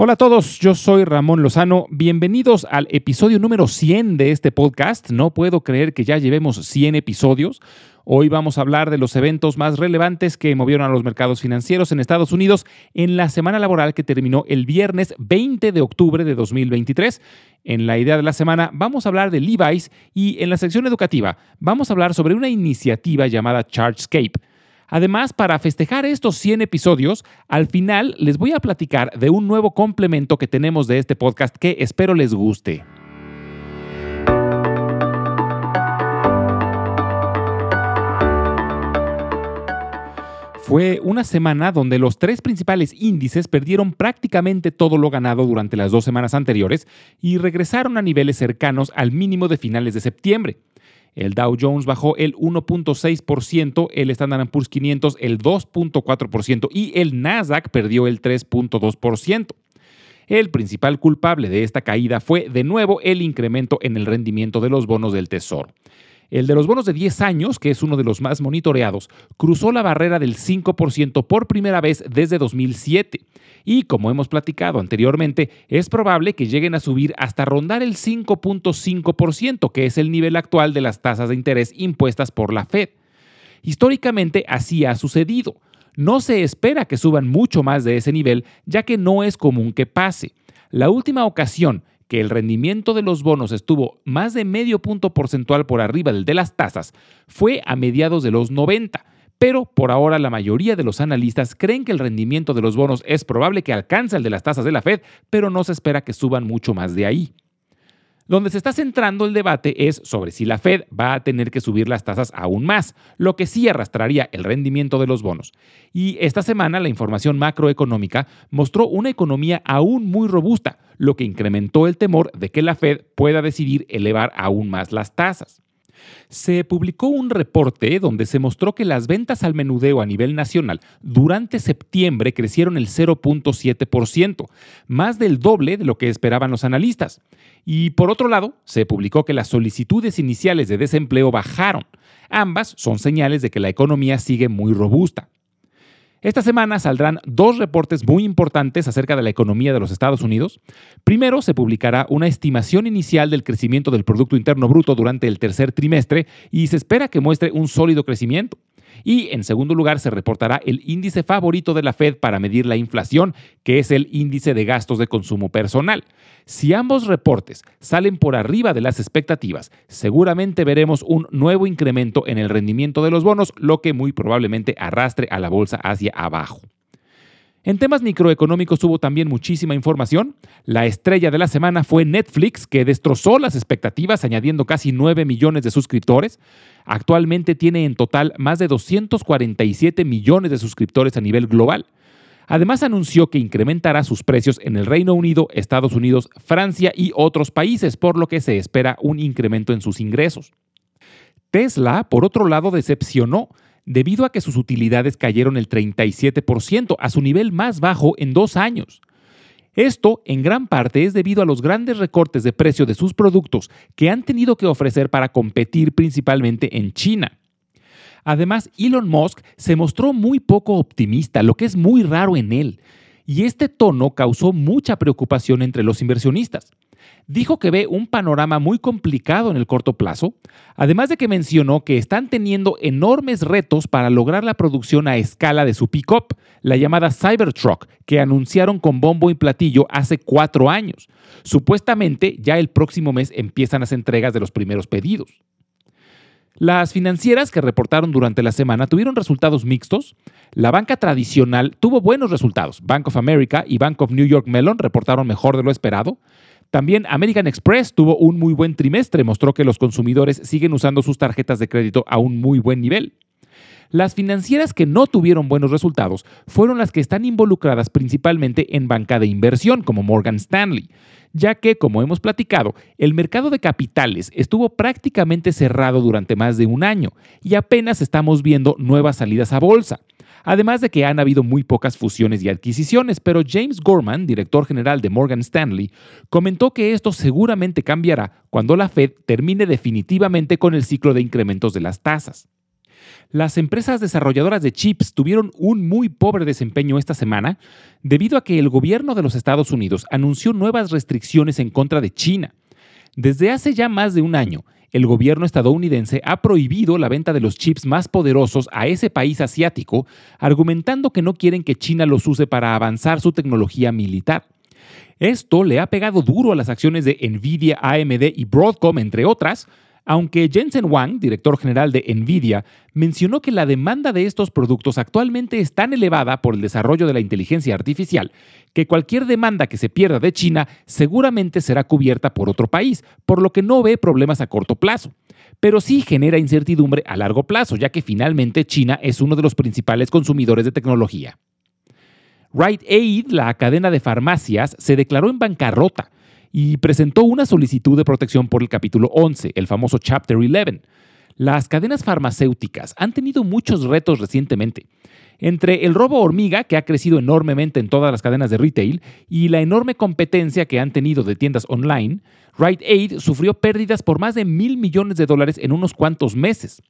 Hola a todos, yo soy Ramón Lozano. Bienvenidos al episodio número 100 de este podcast. No puedo creer que ya llevemos 100 episodios. Hoy vamos a hablar de los eventos más relevantes que movieron a los mercados financieros en Estados Unidos en la semana laboral que terminó el viernes 20 de octubre de 2023. En la idea de la semana vamos a hablar de Levi's y en la sección educativa vamos a hablar sobre una iniciativa llamada ChargeScape. Además, para festejar estos 100 episodios, al final les voy a platicar de un nuevo complemento que tenemos de este podcast que espero les guste. Fue una semana donde los tres principales índices perdieron prácticamente todo lo ganado durante las dos semanas anteriores y regresaron a niveles cercanos al mínimo de finales de septiembre. El Dow Jones bajó el 1.6%, el Standard Poor's 500 el 2.4% y el Nasdaq perdió el 3.2%. El principal culpable de esta caída fue de nuevo el incremento en el rendimiento de los bonos del Tesoro. El de los bonos de 10 años, que es uno de los más monitoreados, cruzó la barrera del 5% por primera vez desde 2007. Y como hemos platicado anteriormente, es probable que lleguen a subir hasta rondar el 5.5%, que es el nivel actual de las tasas de interés impuestas por la Fed. Históricamente así ha sucedido. No se espera que suban mucho más de ese nivel, ya que no es común que pase. La última ocasión que el rendimiento de los bonos estuvo más de medio punto porcentual por arriba del de las tasas fue a mediados de los 90, pero por ahora la mayoría de los analistas creen que el rendimiento de los bonos es probable que alcance el de las tasas de la Fed, pero no se espera que suban mucho más de ahí. Donde se está centrando el debate es sobre si la Fed va a tener que subir las tasas aún más, lo que sí arrastraría el rendimiento de los bonos. Y esta semana la información macroeconómica mostró una economía aún muy robusta, lo que incrementó el temor de que la Fed pueda decidir elevar aún más las tasas se publicó un reporte donde se mostró que las ventas al menudeo a nivel nacional durante septiembre crecieron el 0.7%, más del doble de lo que esperaban los analistas. Y por otro lado, se publicó que las solicitudes iniciales de desempleo bajaron. Ambas son señales de que la economía sigue muy robusta. Esta semana saldrán dos reportes muy importantes acerca de la economía de los Estados Unidos. Primero, se publicará una estimación inicial del crecimiento del Producto Interno Bruto durante el tercer trimestre y se espera que muestre un sólido crecimiento. Y en segundo lugar, se reportará el índice favorito de la Fed para medir la inflación, que es el índice de gastos de consumo personal. Si ambos reportes salen por arriba de las expectativas, seguramente veremos un nuevo incremento en el rendimiento de los bonos, lo que muy probablemente arrastre a la bolsa hacia abajo. En temas microeconómicos hubo también muchísima información. La estrella de la semana fue Netflix, que destrozó las expectativas añadiendo casi 9 millones de suscriptores. Actualmente tiene en total más de 247 millones de suscriptores a nivel global. Además anunció que incrementará sus precios en el Reino Unido, Estados Unidos, Francia y otros países, por lo que se espera un incremento en sus ingresos. Tesla, por otro lado, decepcionó debido a que sus utilidades cayeron el 37%, a su nivel más bajo en dos años. Esto en gran parte es debido a los grandes recortes de precio de sus productos que han tenido que ofrecer para competir principalmente en China. Además, Elon Musk se mostró muy poco optimista, lo que es muy raro en él, y este tono causó mucha preocupación entre los inversionistas. Dijo que ve un panorama muy complicado en el corto plazo, además de que mencionó que están teniendo enormes retos para lograr la producción a escala de su pickup, la llamada Cybertruck, que anunciaron con bombo y platillo hace cuatro años. Supuestamente ya el próximo mes empiezan las entregas de los primeros pedidos. Las financieras que reportaron durante la semana tuvieron resultados mixtos. La banca tradicional tuvo buenos resultados. Bank of America y Bank of New York Mellon reportaron mejor de lo esperado. También American Express tuvo un muy buen trimestre, mostró que los consumidores siguen usando sus tarjetas de crédito a un muy buen nivel. Las financieras que no tuvieron buenos resultados fueron las que están involucradas principalmente en banca de inversión, como Morgan Stanley, ya que, como hemos platicado, el mercado de capitales estuvo prácticamente cerrado durante más de un año y apenas estamos viendo nuevas salidas a bolsa. Además de que han habido muy pocas fusiones y adquisiciones, pero James Gorman, director general de Morgan Stanley, comentó que esto seguramente cambiará cuando la Fed termine definitivamente con el ciclo de incrementos de las tasas. Las empresas desarrolladoras de chips tuvieron un muy pobre desempeño esta semana debido a que el gobierno de los Estados Unidos anunció nuevas restricciones en contra de China. Desde hace ya más de un año, el gobierno estadounidense ha prohibido la venta de los chips más poderosos a ese país asiático, argumentando que no quieren que China los use para avanzar su tecnología militar. Esto le ha pegado duro a las acciones de Nvidia, AMD y Broadcom, entre otras, aunque Jensen Wang, director general de Nvidia, mencionó que la demanda de estos productos actualmente es tan elevada por el desarrollo de la inteligencia artificial que cualquier demanda que se pierda de China seguramente será cubierta por otro país, por lo que no ve problemas a corto plazo. Pero sí genera incertidumbre a largo plazo, ya que finalmente China es uno de los principales consumidores de tecnología. Rite Aid, la cadena de farmacias, se declaró en bancarrota y presentó una solicitud de protección por el capítulo 11, el famoso Chapter 11. Las cadenas farmacéuticas han tenido muchos retos recientemente. Entre el robo hormiga, que ha crecido enormemente en todas las cadenas de retail, y la enorme competencia que han tenido de tiendas online, Rite Aid sufrió pérdidas por más de mil millones de dólares en unos cuantos meses.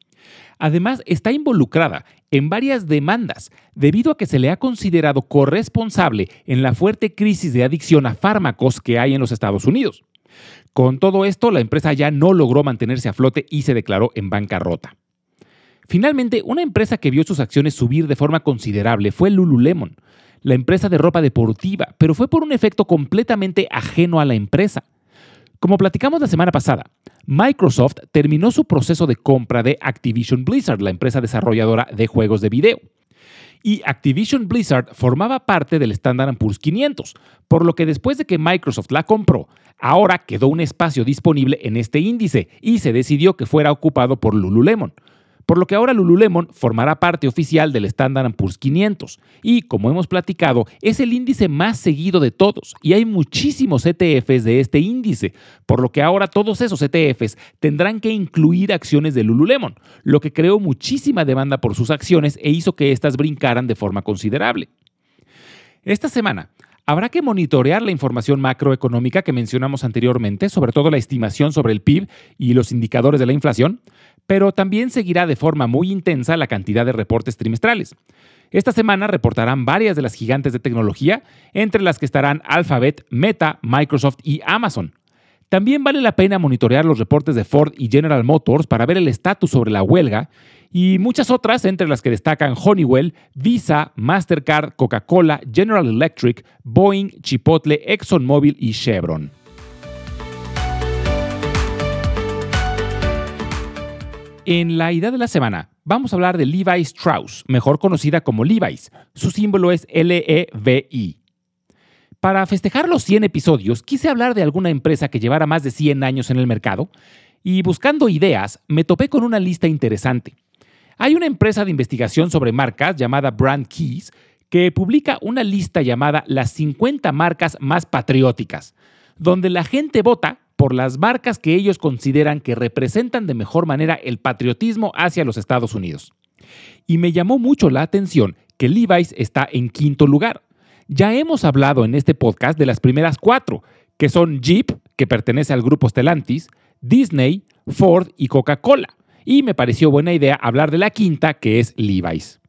Además, está involucrada en varias demandas debido a que se le ha considerado corresponsable en la fuerte crisis de adicción a fármacos que hay en los Estados Unidos. Con todo esto, la empresa ya no logró mantenerse a flote y se declaró en bancarrota. Finalmente, una empresa que vio sus acciones subir de forma considerable fue Lululemon, la empresa de ropa deportiva, pero fue por un efecto completamente ajeno a la empresa. Como platicamos la semana pasada, Microsoft terminó su proceso de compra de Activision Blizzard, la empresa desarrolladora de juegos de video. Y Activision Blizzard formaba parte del Standard Poor's 500, por lo que después de que Microsoft la compró, ahora quedó un espacio disponible en este índice y se decidió que fuera ocupado por Lululemon por lo que ahora Lululemon formará parte oficial del Standard Poor's 500 y, como hemos platicado, es el índice más seguido de todos y hay muchísimos ETFs de este índice, por lo que ahora todos esos ETFs tendrán que incluir acciones de Lululemon, lo que creó muchísima demanda por sus acciones e hizo que éstas brincaran de forma considerable. Esta semana, Habrá que monitorear la información macroeconómica que mencionamos anteriormente, sobre todo la estimación sobre el PIB y los indicadores de la inflación, pero también seguirá de forma muy intensa la cantidad de reportes trimestrales. Esta semana reportarán varias de las gigantes de tecnología, entre las que estarán Alphabet, Meta, Microsoft y Amazon. También vale la pena monitorear los reportes de Ford y General Motors para ver el estatus sobre la huelga y muchas otras, entre las que destacan Honeywell, Visa, Mastercard, Coca-Cola, General Electric, Boeing, Chipotle, ExxonMobil y Chevron. En la idea de la semana, vamos a hablar de Levi Strauss, mejor conocida como Levi's. Su símbolo es LEVI. Para festejar los 100 episodios, quise hablar de alguna empresa que llevara más de 100 años en el mercado y buscando ideas, me topé con una lista interesante. Hay una empresa de investigación sobre marcas llamada Brand Keys que publica una lista llamada Las 50 marcas más patrióticas, donde la gente vota por las marcas que ellos consideran que representan de mejor manera el patriotismo hacia los Estados Unidos. Y me llamó mucho la atención que Levi's está en quinto lugar. Ya hemos hablado en este podcast de las primeras cuatro, que son Jeep, que pertenece al grupo Stellantis, Disney, Ford y Coca-Cola y me pareció buena idea hablar de la quinta, que es Levi's.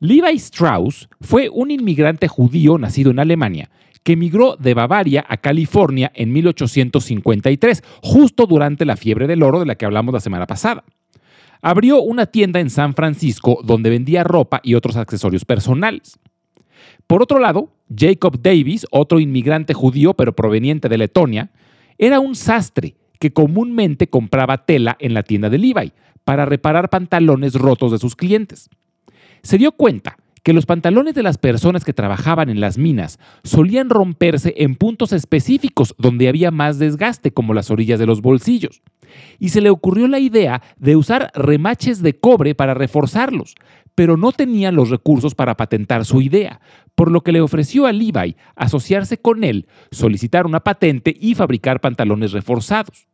Levi Strauss fue un inmigrante judío nacido en Alemania que emigró de Bavaria a California en 1853, justo durante la fiebre del oro de la que hablamos la semana pasada. Abrió una tienda en San Francisco donde vendía ropa y otros accesorios personales. Por otro lado, Jacob Davis, otro inmigrante judío pero proveniente de Letonia, era un sastre que comúnmente compraba tela en la tienda de Levi para reparar pantalones rotos de sus clientes. Se dio cuenta que los pantalones de las personas que trabajaban en las minas solían romperse en puntos específicos donde había más desgaste, como las orillas de los bolsillos. Y se le ocurrió la idea de usar remaches de cobre para reforzarlos, pero no tenía los recursos para patentar su idea, por lo que le ofreció a Levi asociarse con él, solicitar una patente y fabricar pantalones reforzados.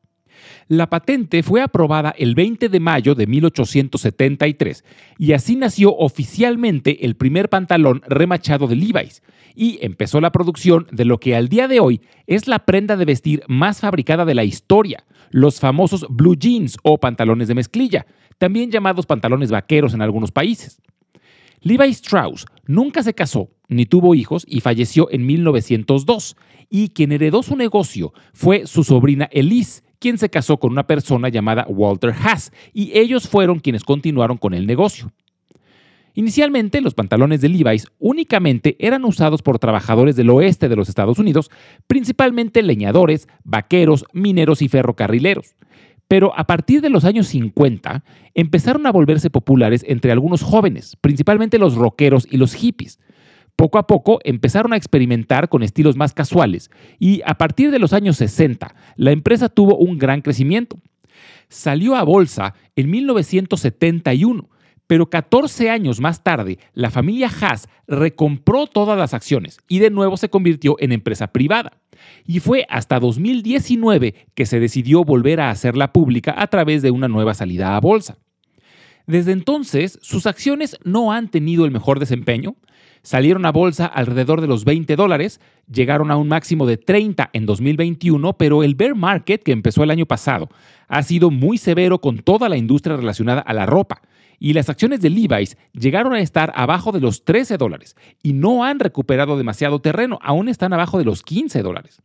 La patente fue aprobada el 20 de mayo de 1873 y así nació oficialmente el primer pantalón remachado de Levi's y empezó la producción de lo que al día de hoy es la prenda de vestir más fabricada de la historia, los famosos blue jeans o pantalones de mezclilla, también llamados pantalones vaqueros en algunos países. Levi Strauss nunca se casó ni tuvo hijos y falleció en 1902, y quien heredó su negocio fue su sobrina Elise, quien se casó con una persona llamada Walter Haas, y ellos fueron quienes continuaron con el negocio. Inicialmente, los pantalones de Levi's únicamente eran usados por trabajadores del oeste de los Estados Unidos, principalmente leñadores, vaqueros, mineros y ferrocarrileros. Pero a partir de los años 50 empezaron a volverse populares entre algunos jóvenes, principalmente los rockeros y los hippies. Poco a poco empezaron a experimentar con estilos más casuales y a partir de los años 60 la empresa tuvo un gran crecimiento. Salió a bolsa en 1971 pero 14 años más tarde, la familia Haas recompró todas las acciones y de nuevo se convirtió en empresa privada. Y fue hasta 2019 que se decidió volver a hacerla pública a través de una nueva salida a bolsa. Desde entonces, sus acciones no han tenido el mejor desempeño. Salieron a bolsa alrededor de los 20 dólares, llegaron a un máximo de 30 en 2021, pero el bear market que empezó el año pasado ha sido muy severo con toda la industria relacionada a la ropa y las acciones de Levi's llegaron a estar abajo de los 13 dólares y no han recuperado demasiado terreno, aún están abajo de los 15 dólares.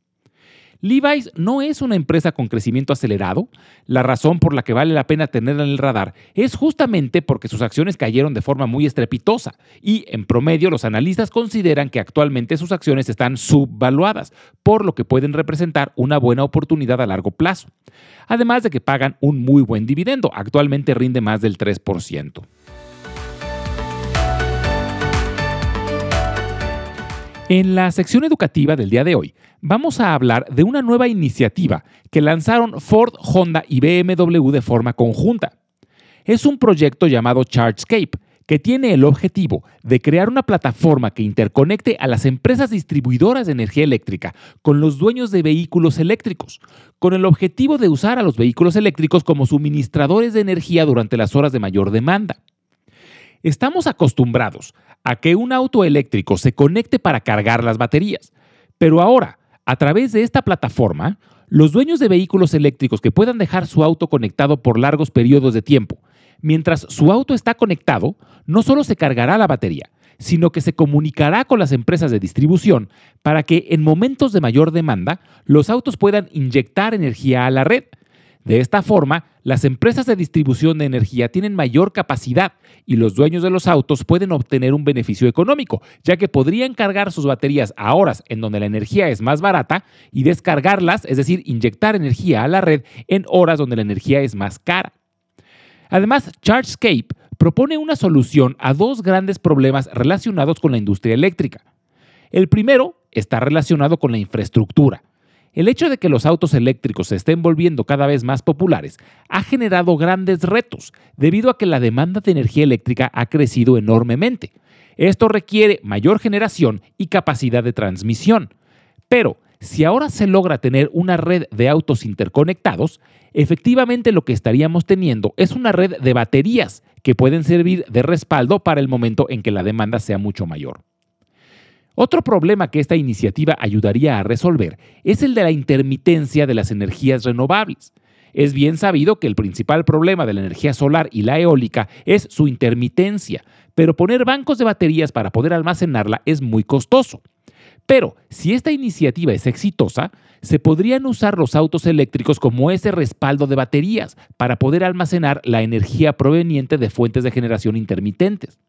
Levi's no es una empresa con crecimiento acelerado. La razón por la que vale la pena tenerla en el radar es justamente porque sus acciones cayeron de forma muy estrepitosa y en promedio los analistas consideran que actualmente sus acciones están subvaluadas, por lo que pueden representar una buena oportunidad a largo plazo además de que pagan un muy buen dividendo, actualmente rinde más del 3%. En la sección educativa del día de hoy vamos a hablar de una nueva iniciativa que lanzaron Ford, Honda y BMW de forma conjunta. Es un proyecto llamado Chargescape, que tiene el objetivo de crear una plataforma que interconecte a las empresas distribuidoras de energía eléctrica con los dueños de vehículos eléctricos, con el objetivo de usar a los vehículos eléctricos como suministradores de energía durante las horas de mayor demanda. Estamos acostumbrados a que un auto eléctrico se conecte para cargar las baterías, pero ahora, a través de esta plataforma, los dueños de vehículos eléctricos que puedan dejar su auto conectado por largos periodos de tiempo, mientras su auto está conectado, no solo se cargará la batería, sino que se comunicará con las empresas de distribución para que en momentos de mayor demanda los autos puedan inyectar energía a la red. De esta forma, las empresas de distribución de energía tienen mayor capacidad y los dueños de los autos pueden obtener un beneficio económico, ya que podrían cargar sus baterías a horas en donde la energía es más barata y descargarlas, es decir, inyectar energía a la red en horas donde la energía es más cara. Además, Chargescape propone una solución a dos grandes problemas relacionados con la industria eléctrica. El primero está relacionado con la infraestructura. El hecho de que los autos eléctricos se estén volviendo cada vez más populares ha generado grandes retos debido a que la demanda de energía eléctrica ha crecido enormemente. Esto requiere mayor generación y capacidad de transmisión. Pero si ahora se logra tener una red de autos interconectados, efectivamente lo que estaríamos teniendo es una red de baterías que pueden servir de respaldo para el momento en que la demanda sea mucho mayor. Otro problema que esta iniciativa ayudaría a resolver es el de la intermitencia de las energías renovables. Es bien sabido que el principal problema de la energía solar y la eólica es su intermitencia, pero poner bancos de baterías para poder almacenarla es muy costoso. Pero si esta iniciativa es exitosa, se podrían usar los autos eléctricos como ese respaldo de baterías para poder almacenar la energía proveniente de fuentes de generación intermitentes.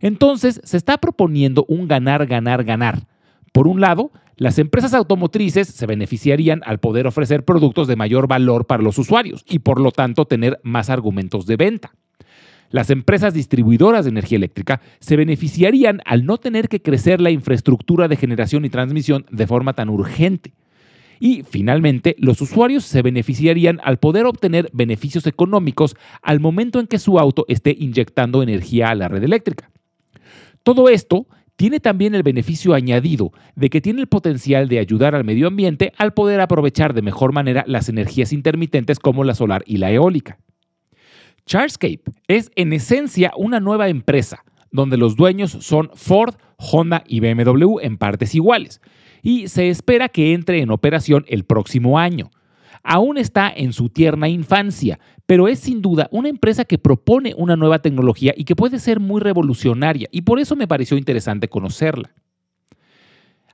Entonces, se está proponiendo un ganar, ganar, ganar. Por un lado, las empresas automotrices se beneficiarían al poder ofrecer productos de mayor valor para los usuarios y por lo tanto tener más argumentos de venta. Las empresas distribuidoras de energía eléctrica se beneficiarían al no tener que crecer la infraestructura de generación y transmisión de forma tan urgente. Y finalmente, los usuarios se beneficiarían al poder obtener beneficios económicos al momento en que su auto esté inyectando energía a la red eléctrica. Todo esto tiene también el beneficio añadido de que tiene el potencial de ayudar al medio ambiente al poder aprovechar de mejor manera las energías intermitentes como la solar y la eólica. Charscape es en esencia una nueva empresa, donde los dueños son Ford, Honda y BMW en partes iguales, y se espera que entre en operación el próximo año. Aún está en su tierna infancia, pero es sin duda una empresa que propone una nueva tecnología y que puede ser muy revolucionaria, y por eso me pareció interesante conocerla.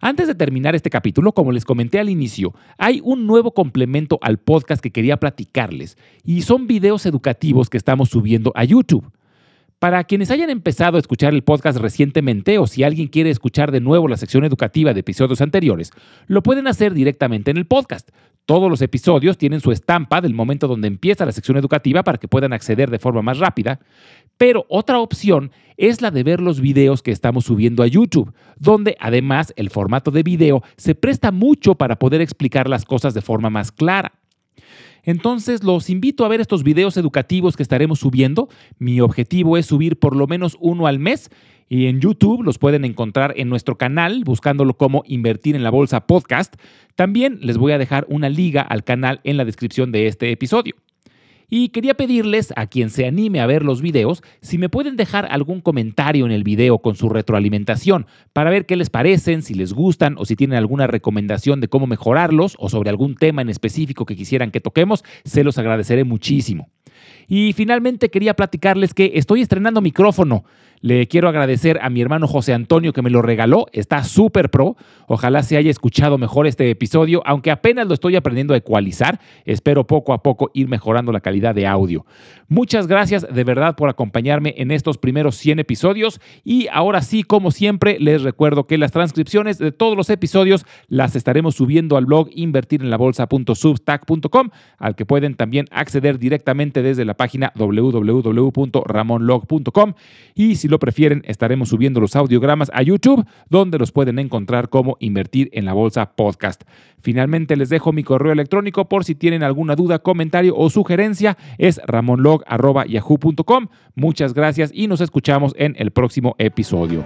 Antes de terminar este capítulo, como les comenté al inicio, hay un nuevo complemento al podcast que quería platicarles, y son videos educativos que estamos subiendo a YouTube. Para quienes hayan empezado a escuchar el podcast recientemente o si alguien quiere escuchar de nuevo la sección educativa de episodios anteriores, lo pueden hacer directamente en el podcast. Todos los episodios tienen su estampa del momento donde empieza la sección educativa para que puedan acceder de forma más rápida. Pero otra opción es la de ver los videos que estamos subiendo a YouTube, donde además el formato de video se presta mucho para poder explicar las cosas de forma más clara. Entonces los invito a ver estos videos educativos que estaremos subiendo. Mi objetivo es subir por lo menos uno al mes y en YouTube los pueden encontrar en nuestro canal buscándolo como Invertir en la Bolsa Podcast. También les voy a dejar una liga al canal en la descripción de este episodio. Y quería pedirles a quien se anime a ver los videos si me pueden dejar algún comentario en el video con su retroalimentación para ver qué les parecen, si les gustan o si tienen alguna recomendación de cómo mejorarlos o sobre algún tema en específico que quisieran que toquemos, se los agradeceré muchísimo. Y finalmente quería platicarles que estoy estrenando micrófono. Le quiero agradecer a mi hermano José Antonio que me lo regaló. Está súper pro. Ojalá se haya escuchado mejor este episodio, aunque apenas lo estoy aprendiendo a ecualizar. Espero poco a poco ir mejorando la calidad de audio. Muchas gracias de verdad por acompañarme en estos primeros 100 episodios. Y ahora sí, como siempre, les recuerdo que las transcripciones de todos los episodios las estaremos subiendo al blog invertirenlabolsa.substack.com, al que pueden también acceder directamente desde la página www.ramonlog.com. Y si si lo prefieren, estaremos subiendo los audiogramas a YouTube, donde los pueden encontrar como Invertir en la Bolsa Podcast. Finalmente les dejo mi correo electrónico por si tienen alguna duda, comentario o sugerencia. Es ramonlog.yahoo.com. Muchas gracias y nos escuchamos en el próximo episodio.